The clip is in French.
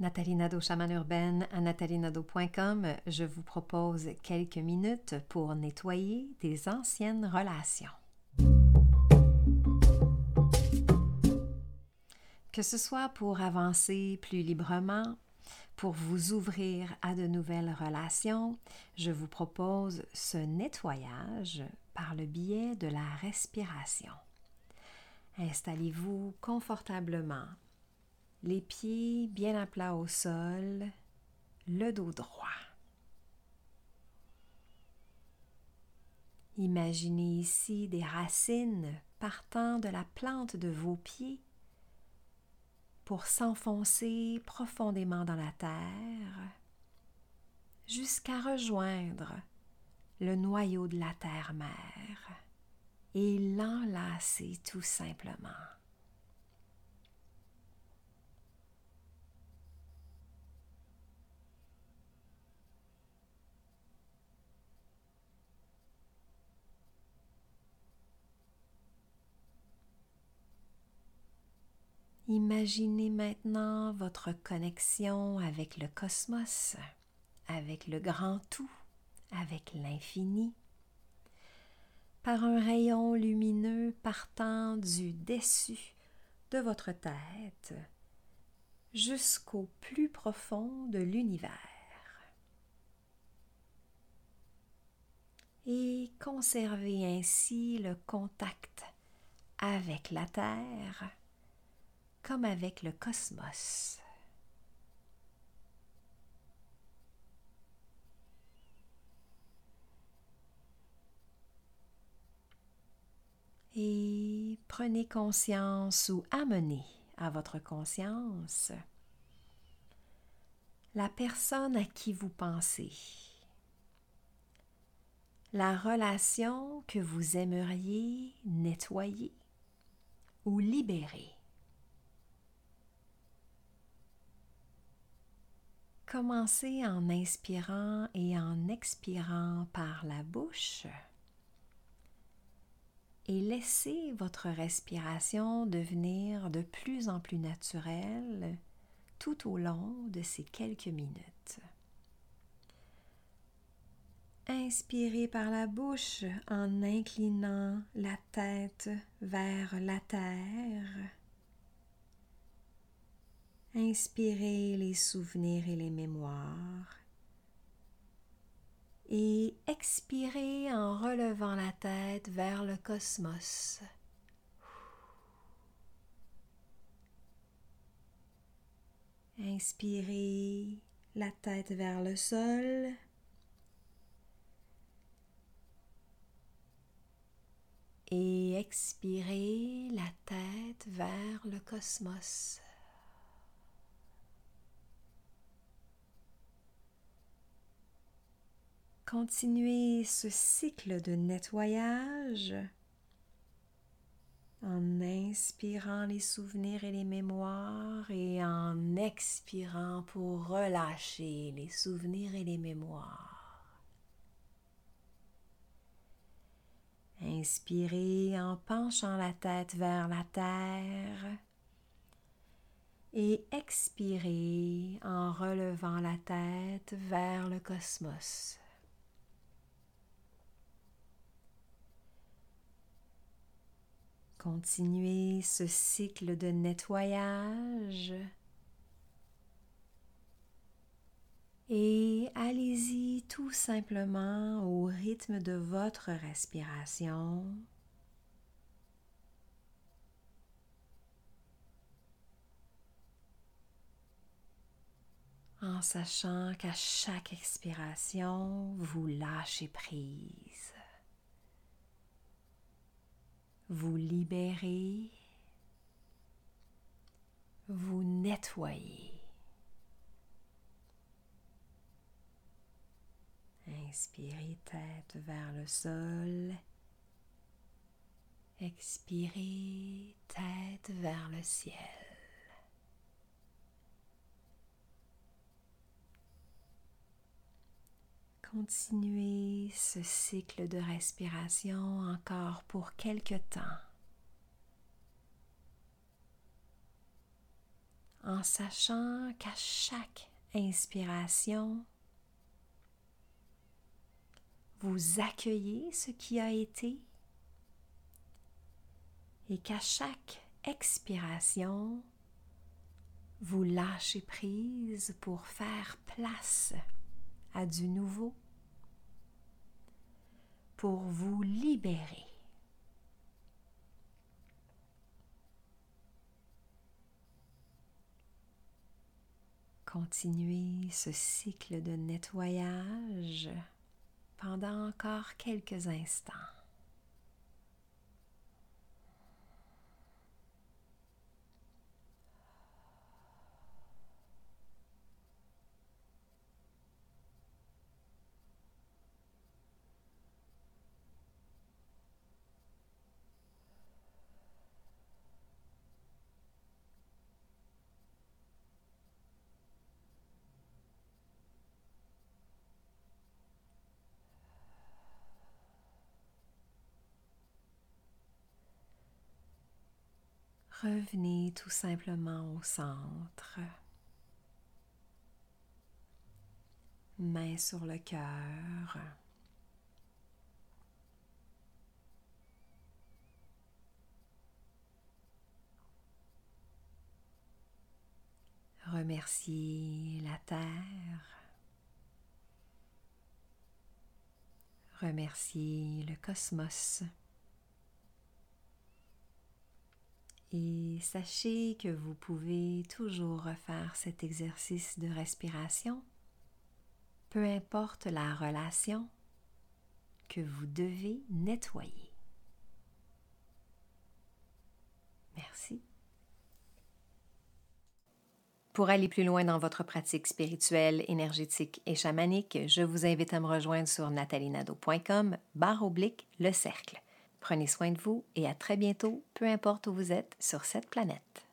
Nathalie Nadeau, chamane urbaine à nathalienadeau.com, je vous propose quelques minutes pour nettoyer des anciennes relations. Que ce soit pour avancer plus librement, pour vous ouvrir à de nouvelles relations, je vous propose ce nettoyage par le biais de la respiration. Installez-vous confortablement les pieds bien à plat au sol, le dos droit. Imaginez ici des racines partant de la plante de vos pieds pour s'enfoncer profondément dans la terre jusqu'à rejoindre le noyau de la terre-mère et l'enlacer tout simplement. Imaginez maintenant votre connexion avec le cosmos, avec le grand tout, avec l'infini, par un rayon lumineux partant du dessus de votre tête jusqu'au plus profond de l'univers. Et conservez ainsi le contact avec la Terre comme avec le cosmos. Et prenez conscience ou amenez à votre conscience la personne à qui vous pensez, la relation que vous aimeriez nettoyer ou libérer. Commencez en inspirant et en expirant par la bouche et laissez votre respiration devenir de plus en plus naturelle tout au long de ces quelques minutes. Inspirez par la bouche en inclinant la tête vers la terre Inspirez les souvenirs et les mémoires. Et expirez en relevant la tête vers le cosmos. Inspirez la tête vers le sol. Et expirez la tête vers le cosmos. Continuez ce cycle de nettoyage en inspirant les souvenirs et les mémoires et en expirant pour relâcher les souvenirs et les mémoires. Inspirez en penchant la tête vers la terre et expirez en relevant la tête vers le cosmos. Continuez ce cycle de nettoyage et allez-y tout simplement au rythme de votre respiration. en sachant qu'à chaque expiration, vous lâchez prise vous libérez, vous nettoyez. Inspirez tête vers le sol. Expirez tête vers le ciel. Continuez ce cycle de respiration encore pour quelque temps. En sachant qu'à chaque inspiration, vous accueillez ce qui a été et qu'à chaque expiration, vous lâchez prise pour faire place du nouveau, pour vous libérer. Continuez ce cycle de nettoyage pendant encore quelques instants. Revenez tout simplement au centre. Main sur le cœur. Remerciez la terre. Remerciez le cosmos. Et sachez que vous pouvez toujours refaire cet exercice de respiration, peu importe la relation que vous devez nettoyer. Merci. Pour aller plus loin dans votre pratique spirituelle, énergétique et chamanique, je vous invite à me rejoindre sur natalinado.com barre oblique le cercle. Prenez soin de vous et à très bientôt, peu importe où vous êtes sur cette planète.